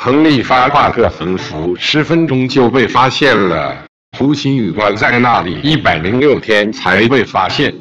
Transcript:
亨利发卦个横幅十分钟就被发现了。胡鑫宇关在那里一百零六天才被发现。